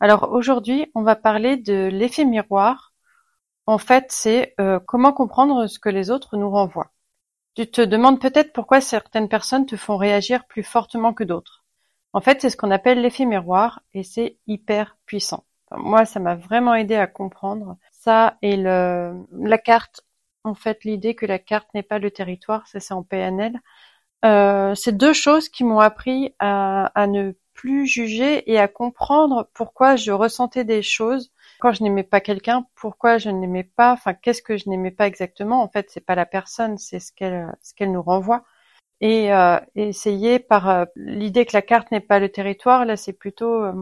Alors aujourd'hui, on va parler de l'effet miroir. En fait, c'est euh, comment comprendre ce que les autres nous renvoient. Tu te demandes peut-être pourquoi certaines personnes te font réagir plus fortement que d'autres. En fait, c'est ce qu'on appelle l'effet miroir et c'est hyper puissant. moi, ça m'a vraiment aidé à comprendre ça et le, la carte. En fait, l'idée que la carte n'est pas le territoire, ça c'est en PNL. Euh, c'est deux choses qui m'ont appris à, à ne plus juger et à comprendre pourquoi je ressentais des choses quand je n'aimais pas quelqu'un, pourquoi je n'aimais pas, enfin qu'est-ce que je n'aimais pas exactement. En fait, c'est pas la personne, c'est ce qu'elle ce qu'elle nous renvoie. Et, euh, essayer par euh, l'idée que la carte n'est pas le territoire, là c'est plutôt euh,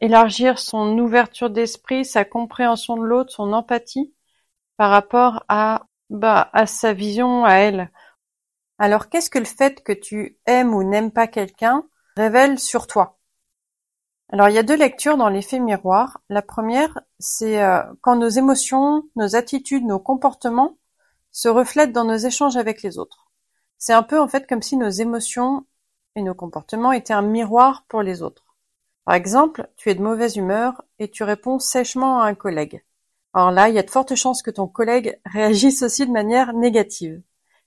élargir son ouverture d'esprit, sa compréhension de l'autre, son empathie par rapport bah à sa vision à elle. Alors qu'est-ce que le fait que tu aimes ou n'aimes pas quelqu'un révèle sur toi? Alors il y a deux lectures dans l'effet miroir. La première, c'est euh, quand nos émotions, nos attitudes, nos comportements se reflètent dans nos échanges avec les autres. C'est un peu en fait comme si nos émotions et nos comportements étaient un miroir pour les autres. Par exemple, tu es de mauvaise humeur et tu réponds sèchement à un collègue. Alors là, il y a de fortes chances que ton collègue réagisse aussi de manière négative.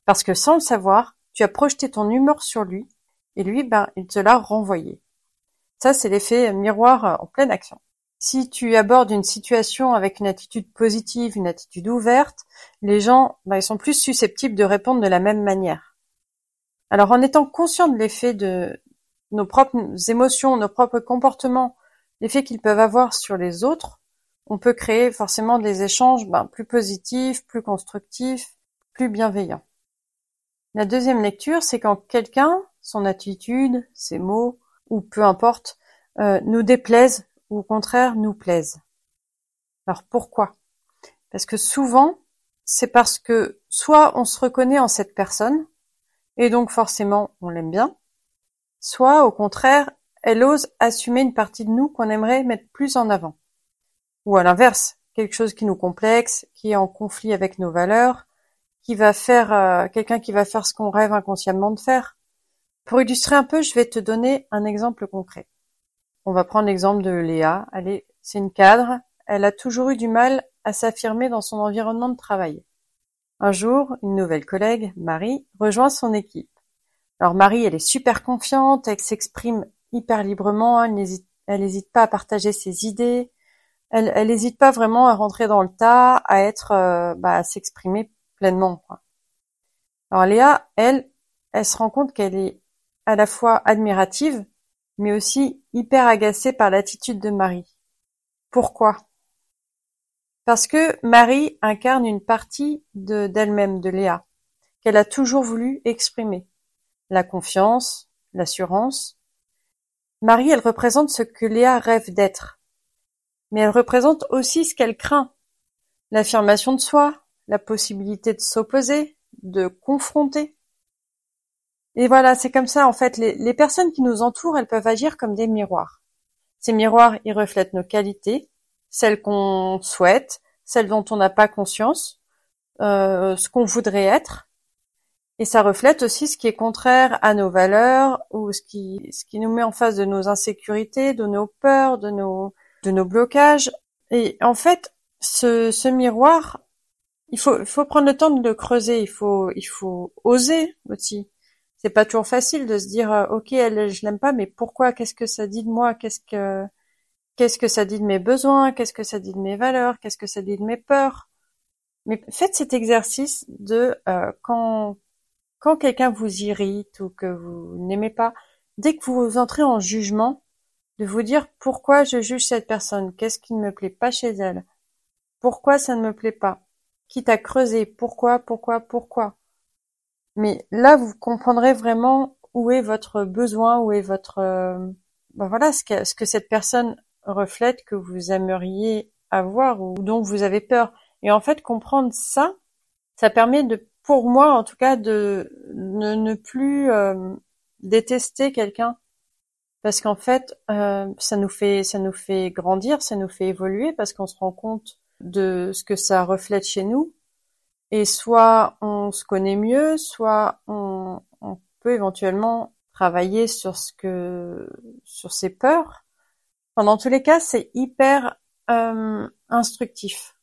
Parce que sans le savoir, tu as projeté ton humeur sur lui et lui, ben, il te l'a renvoyé. Ça, c'est l'effet miroir en pleine action. Si tu abordes une situation avec une attitude positive, une attitude ouverte, les gens, bah, ils sont plus susceptibles de répondre de la même manière. Alors, en étant conscient de l'effet de nos propres émotions, nos propres comportements, l'effet qu'ils peuvent avoir sur les autres, on peut créer forcément des échanges ben, plus positifs, plus constructifs, plus bienveillants. La deuxième lecture, c'est quand quelqu'un, son attitude, ses mots, ou peu importe, euh, nous déplaisent ou au contraire nous plaisent. Alors pourquoi? Parce que souvent, c'est parce que soit on se reconnaît en cette personne, et donc forcément on l'aime bien, soit au contraire, elle ose assumer une partie de nous qu'on aimerait mettre plus en avant. Ou à l'inverse, quelque chose qui nous complexe, qui est en conflit avec nos valeurs, qui va faire euh, quelqu'un qui va faire ce qu'on rêve inconsciemment de faire. Pour illustrer un peu, je vais te donner un exemple concret. On va prendre l'exemple de Léa. Est, c'est une cadre. Elle a toujours eu du mal à s'affirmer dans son environnement de travail. Un jour, une nouvelle collègue, Marie, rejoint son équipe. Alors Marie, elle est super confiante, elle s'exprime hyper librement, elle n'hésite, pas à partager ses idées, elle n'hésite pas vraiment à rentrer dans le tas, à être, euh, bah, à s'exprimer pleinement. Alors Léa, elle, elle se rend compte qu'elle est à la fois admirative, mais aussi hyper agacée par l'attitude de Marie. Pourquoi? Parce que Marie incarne une partie de d'elle-même, de Léa, qu'elle a toujours voulu exprimer. La confiance, l'assurance. Marie, elle représente ce que Léa rêve d'être. Mais elle représente aussi ce qu'elle craint. L'affirmation de soi, la possibilité de s'opposer, de confronter. Et voilà, c'est comme ça en fait. Les, personnes qui nous entourent, elles peuvent agir comme des miroirs. Ces miroirs, ils reflètent nos qualités, celles qu'on souhaite, celles dont on n'a pas conscience, euh, ce qu'on voudrait être. Et ça reflète aussi ce qui est contraire à nos valeurs ou ce qui, ce qui nous met en face de nos insécurités, de nos peurs, de nos, de nos blocages. Et en fait, ce, ce miroir, il faut, faut prendre le temps de le creuser. Il faut, il faut oser aussi c'est pas toujours facile de se dire euh, ok elle je l'aime pas mais pourquoi? Qu'est-ce que ça dit de moi? Qu'est-ce que qu'est-ce que ça dit de mes besoins? Qu'est-ce que ça dit de mes valeurs? Qu'est-ce que ça dit de mes peurs? Mais faites cet exercice de euh, quand quand quelqu'un vous irrite ou que vous n'aimez pas dès que vous entrez en jugement de vous dire pourquoi je juge cette personne? Qu'est-ce qui ne me plaît pas chez elle? Pourquoi ça ne me plaît pas? Quitte à creuser pourquoi pourquoi pourquoi? Mais là, vous comprendrez vraiment où est votre besoin, où est votre, euh, ben voilà, ce que, ce que cette personne reflète que vous aimeriez avoir ou dont vous avez peur. Et en fait, comprendre ça, ça permet de, pour moi en tout cas, de ne, plus euh, détester quelqu'un, parce qu'en fait, euh, ça nous fait, ça nous fait grandir, ça nous fait évoluer, parce qu'on se rend compte de ce que ça reflète chez nous. Et soit on se connaît mieux, soit on, peut éventuellement travailler sur ce que, sur ses peurs. Pendant tous les cas, c'est hyper euh, instructif.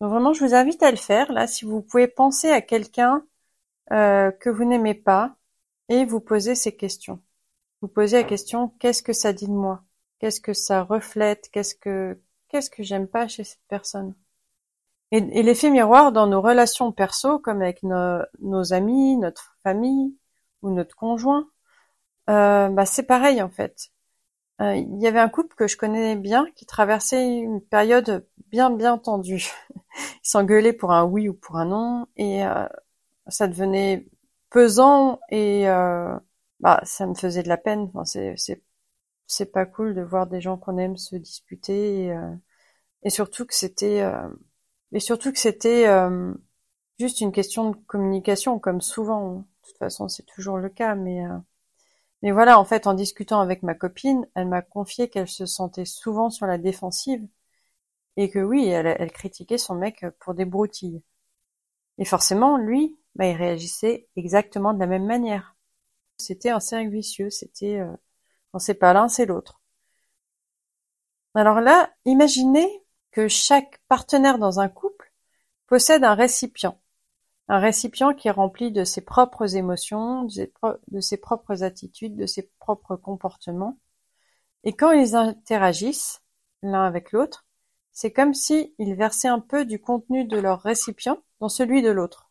Donc vraiment, je vous invite à le faire. Là, si vous pouvez penser à quelqu'un euh, que vous n'aimez pas et vous poser ces questions. Vous posez la question qu'est-ce que ça dit de moi? Qu'est-ce que ça reflète? Qu'est-ce que qu'est-ce que j'aime pas chez cette personne? Et, l'effet miroir dans nos relations perso, comme avec nos, amis, notre famille ou notre conjoint, euh, bah c'est pareil en fait. Euh, il y avait un couple que je connais bien qui traversait une période bien bien tendue. Ils s'engueulaient pour un oui ou pour un non et euh, ça devenait pesant et euh, bah ça me faisait de la peine. Enfin, c'est c'est c'est pas cool de voir des gens qu'on aime se disputer et, et surtout que c'était et surtout que c'était juste une question de communication comme souvent. De toute façon, c'est toujours le cas, mais mais voilà, en fait, en discutant avec ma copine, elle m'a confié qu'elle se sentait souvent sur la défensive et que oui, elle, critiquait son mec pour des broutilles. Et forcément, lui, bah, il réagissait exactement de la même manière. C'était un cercle vicieux, c'était euh, quand c'est pas l'un, c'est l'autre. Alors là, imaginez que chaque partenaire dans un couple possède un récipient un récipient qui est rempli de ses propres émotions, de ses, propres attitudes, de ses propres comportements. Et quand ils interagissent l'un avec l'autre, c'est comme s'ils versaient un peu du contenu de leur récipient dans celui de l'autre.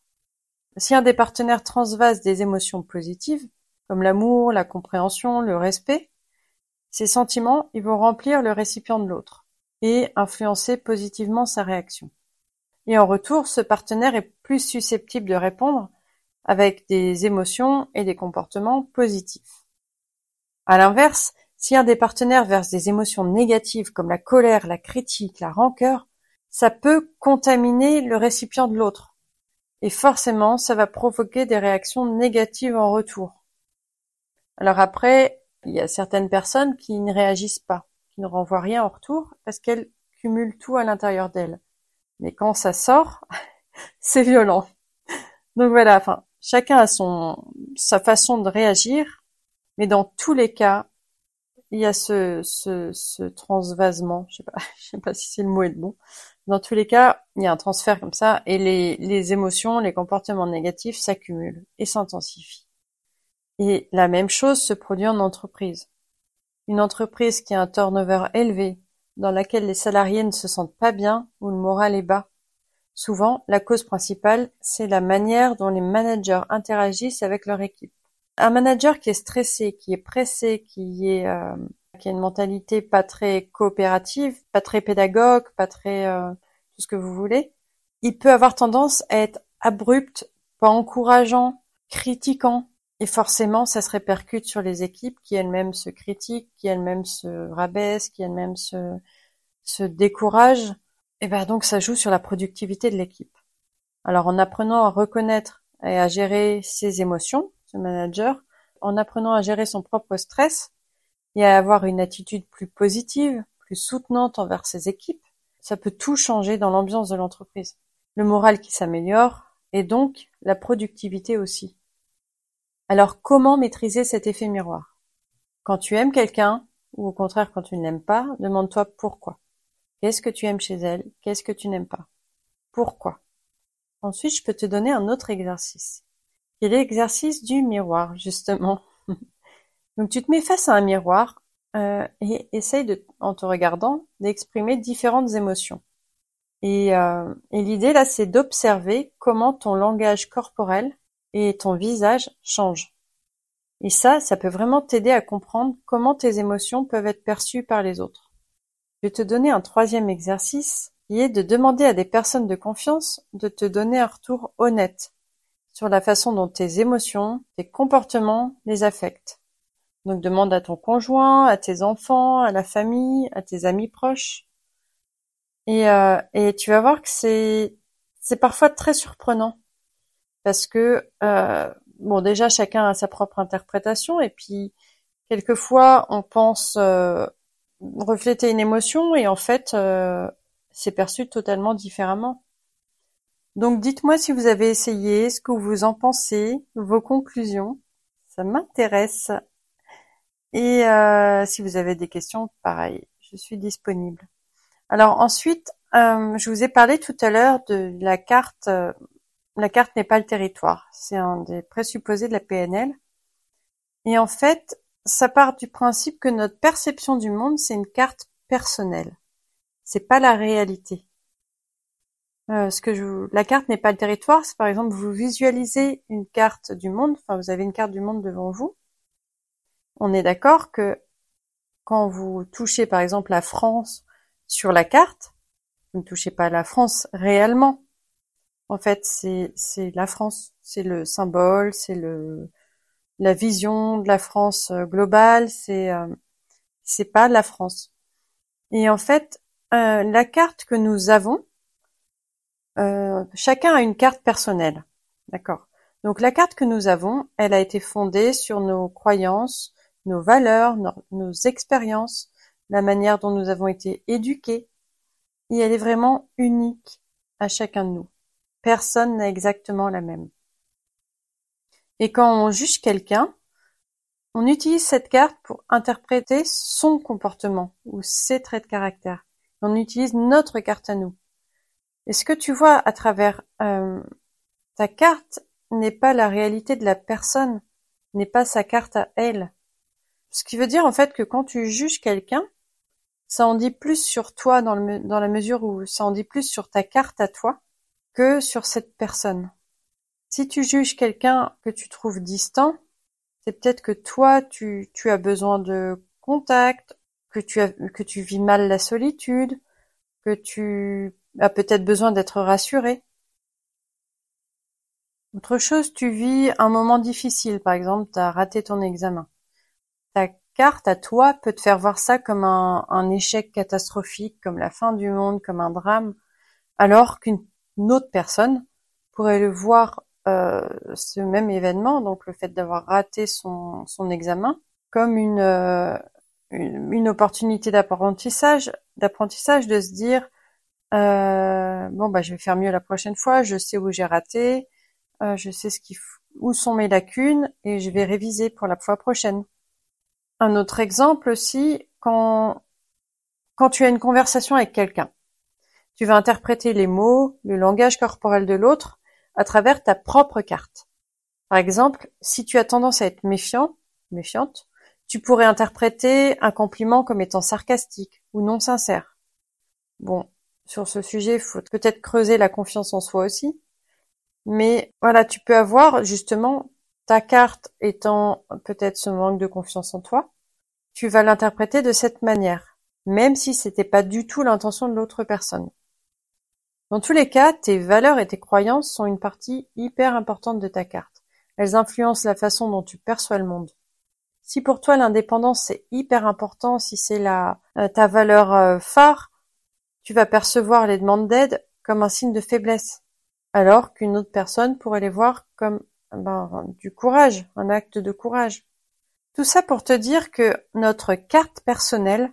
Si un des partenaires transvase des émotions positives, comme l'amour, la compréhension, le respect, ces sentiments, ils vont remplir le récipient de l'autre et influencer positivement sa réaction. Et en retour, ce partenaire est plus susceptible de répondre avec des émotions et des comportements positifs. À l'inverse, si un des partenaires verse des émotions négatives comme la colère, la critique, la rancœur, ça peut contaminer le récipient de l'autre. Et forcément, ça va provoquer des réactions négatives en retour. Alors après, il y a certaines personnes qui ne réagissent pas, qui ne renvoient rien en retour parce qu'elles cumulent tout à l'intérieur d'elles. Mais quand ça sort, c'est violent. Donc voilà, enfin, chacun a son sa façon de réagir, mais dans tous les cas, il y a ce, ce, ce transvasement, je sais pas, je sais pas si c'est le mot est le bon. Dans tous les cas, il y a un transfert comme ça, et les, les émotions, les comportements négatifs s'accumulent et s'intensifient. Et la même chose se produit en entreprise. Une entreprise qui a un turnover élevé, dans laquelle les salariés ne se sentent pas bien ou le moral est bas. Souvent, la cause principale, c'est la manière dont les managers interagissent avec leur équipe. Un manager qui est stressé, qui est pressé, qui est euh, a une mentalité pas très coopérative, pas très pédagogue, pas très euh, tout ce que vous voulez, il peut avoir tendance à être abrupt, pas encourageant, critiquant, et forcément, ça se répercute sur les équipes qui elles-mêmes se critiquent, qui elles-mêmes se rabaissent, qui elles-mêmes se, se découragent. Et ben donc ça joue sur la productivité de l'équipe. Alors en apprenant à reconnaître et à gérer ses émotions, ce manager, en apprenant à gérer son propre stress et à avoir une attitude plus positive, plus soutenante envers ses équipes, ça peut tout changer dans l'ambiance de l'entreprise. Le moral qui s'améliore et donc la productivité aussi. Alors comment maîtriser cet effet miroir? Quand tu aimes quelqu'un, ou au contraire quand tu ne l'aimes pas, demande-toi pourquoi. Qu'est-ce que tu aimes chez elle? Qu'est-ce que tu n'aimes pas? Pourquoi? Ensuite, je peux te donner un autre exercice, qui est l'exercice du miroir, justement. Donc tu te mets face à un miroir euh, et essaye, de, en te regardant, d'exprimer différentes émotions. Et, euh, et l'idée là, c'est d'observer comment ton langage corporel et ton visage change. Et ça, ça peut vraiment t'aider à comprendre comment tes émotions peuvent être perçues par les autres. Je vais te donner un troisième exercice qui est de demander à des personnes de confiance de te donner un retour honnête sur la façon dont tes émotions, tes comportements les affectent. Donc demande à ton conjoint, à tes enfants, à la famille, à tes amis proches. Et, euh, et tu vas voir que c'est c'est parfois très surprenant parce que euh, bon déjà chacun a sa propre interprétation et puis quelquefois on pense euh, refléter une émotion et en fait euh, c'est perçu totalement différemment. Donc dites-moi si vous avez essayé, ce que vous en pensez, vos conclusions, ça m'intéresse. Et euh, si vous avez des questions, pareil, je suis disponible. Alors ensuite, euh, je vous ai parlé tout à l'heure de la carte. La carte n'est pas le territoire, c'est un des présupposés de la PNL. Et en fait, ça part du principe que notre perception du monde, c'est une carte personnelle. C'est pas la réalité. Euh, ce que la carte n'est pas le territoire. C'est par exemple vous visualisez une carte du monde. Enfin, vous avez une carte du monde devant vous. On est d'accord que quand vous touchez par exemple la France sur la carte, vous ne touchez pas la France réellement. En fait, c'est la France, c'est le symbole, c'est la vision de la France euh, globale, c'est euh, pas la France. Et en fait, euh, la carte que nous avons, euh, chacun a une carte personnelle. D'accord? Donc la carte que nous avons, elle a été fondée sur nos croyances, nos valeurs, nos, expériences, la manière dont nous avons été éduqués. Et elle est vraiment unique à chacun de nous. Personne n'a exactement la même. Et quand on juge quelqu'un, on utilise cette carte pour interpréter son comportement ou ses traits de caractère. On utilise notre carte à nous. Et ce que tu vois à travers euh, ta carte n'est pas la réalité de la personne, n'est pas sa carte à elle? Ce qui veut dire en fait que quand tu juges quelqu'un, ça en dit plus sur toi dans, la mesure où ça en dit plus sur ta carte à toi que sur cette personne. Si tu juges quelqu'un que tu trouves distant, c'est peut-être que toi tu, as besoin de contact, que tu as, que tu vis mal la solitude, que tu a peut-être besoin d'être rassuré. Autre chose, tu vis un moment difficile, par exemple, tu as raté ton examen. Ta carte à toi peut te faire voir ça comme un, échec catastrophique, comme la fin du monde, comme un drame, alors qu'une autre personne pourrait le voir euh, ce même événement, donc le fait d'avoir raté son, son examen, comme une, euh, une, une opportunité d'apprentissage, d'apprentissage de se dire euh, bon bah je vais faire mieux la prochaine fois, je sais où j'ai raté, euh, je sais ce qui où sont mes lacunes et je vais réviser pour la fois prochaine. Un autre exemple aussi, quand quand tu as une conversation avec quelqu'un, tu vas interpréter les mots, le langage corporel de l'autre à travers ta propre carte. Par exemple, si tu as tendance à être méfiant, méfiante, tu pourrais interpréter un compliment comme étant sarcastique ou non sincère. Bon, sur ce sujet, il faut peut-être creuser la confiance en soi aussi. Mais voilà, tu peux avoir justement ta carte étant peut-être ce manque de confiance en toi. Tu vas l'interpréter de cette manière, même si c'était pas du tout l'intention de l'autre personne. Dans tous les cas, tes valeurs et tes croyances sont une partie hyper importante de ta carte. Elles influencent la façon dont tu perçois le monde. Si pour toi l'indépendance c'est hyper important, si c'est la euh, ta valeur euh, phare, tu vas percevoir les demandes d'aide comme un signe de faiblesse, alors qu'une autre personne pourrait les voir comme ben, du courage, un acte de courage. Tout ça pour te dire que notre carte personnelle,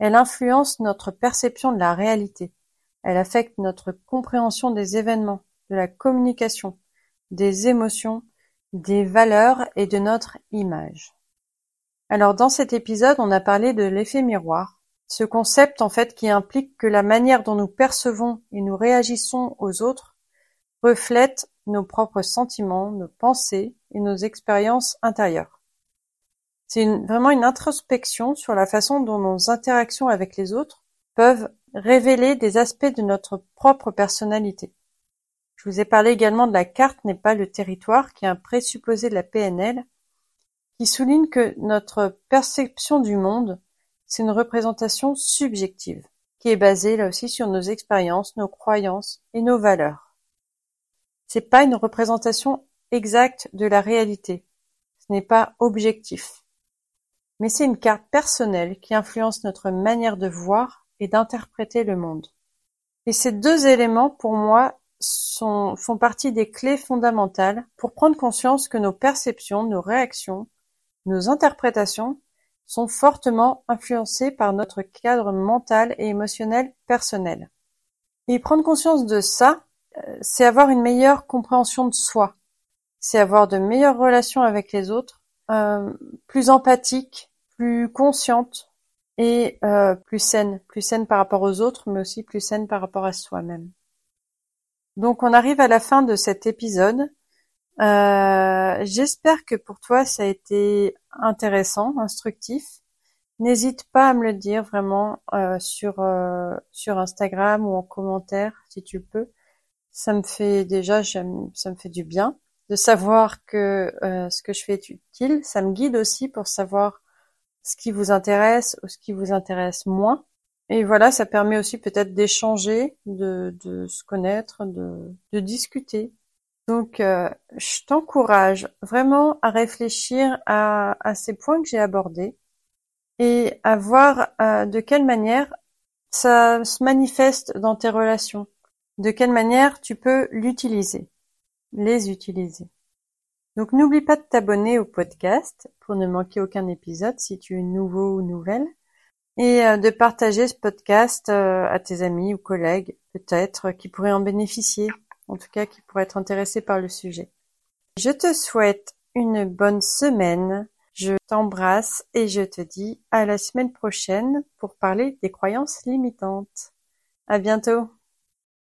elle influence notre perception de la réalité. Elle affecte notre compréhension des événements, de la communication, des émotions, des valeurs et de notre image. Alors dans cet épisode, on a parlé de l'effet miroir, ce concept en fait qui implique que la manière dont nous percevons et nous réagissons aux autres reflète nos propres sentiments, nos pensées et nos expériences intérieures. C'est vraiment une introspection sur la façon dont nos interactions avec les autres peuvent révéler des aspects de notre propre personnalité. Je vous ai parlé également de la carte n'est pas le territoire, qui est un présupposé de la PNL, qui souligne que notre perception du monde c'est une représentation subjective, qui est basée là aussi sur nos expériences, nos croyances et nos valeurs. C'est pas une représentation exacte de la réalité. Ce n'est pas objectif. Mais c'est une carte personnelle qui influence notre manière de voir et d'interpréter le monde. Et ces deux éléments, pour moi, sont, font partie des clés fondamentales pour prendre conscience que nos perceptions, nos réactions, nos interprétations sont fortement influencées par notre cadre mental et émotionnel personnel. Et prendre conscience de ça, euh, c'est avoir une meilleure compréhension de soi, c'est avoir de meilleures relations avec les autres, euh, plus empathique, plus consciente euh, plus saine, plus saine par rapport aux autres, mais aussi plus saine par rapport à soi-même. Donc on arrive à la fin de cet épisode. Euh, j'espère que pour toi ça a été intéressant, instructif. N'hésite pas à me le dire vraiment euh, sur sur Instagram ou en commentaire si tu peux. Ça me fait déjà, ça me fait du bien de savoir que ce que je fais est utile. Ça me guide aussi pour savoir ce qui vous intéresse ou ce qui vous intéresse moins. Et voilà, ça permet aussi peut-être d'échanger, de, se connaître, de, discuter. Donc, euh, je t'encourage vraiment à réfléchir à, à, ces points que j'ai abordés et à voir euh, de quelle manière ça se manifeste dans tes relations, de quelle manière tu peux l'utiliser, les utiliser. Donc n'oublie pas de t'abonner au podcast pour ne manquer aucun épisode si tu es nouveau ou nouvelle et euh, de partager ce podcast euh, à tes amis ou collègues peut-être qui pourraient en bénéficier, en tout cas qui pourraient être intéressés par le sujet. Je te souhaite une bonne semaine, je t'embrasse et je te dis à la semaine prochaine pour parler des croyances limitantes. À bientôt!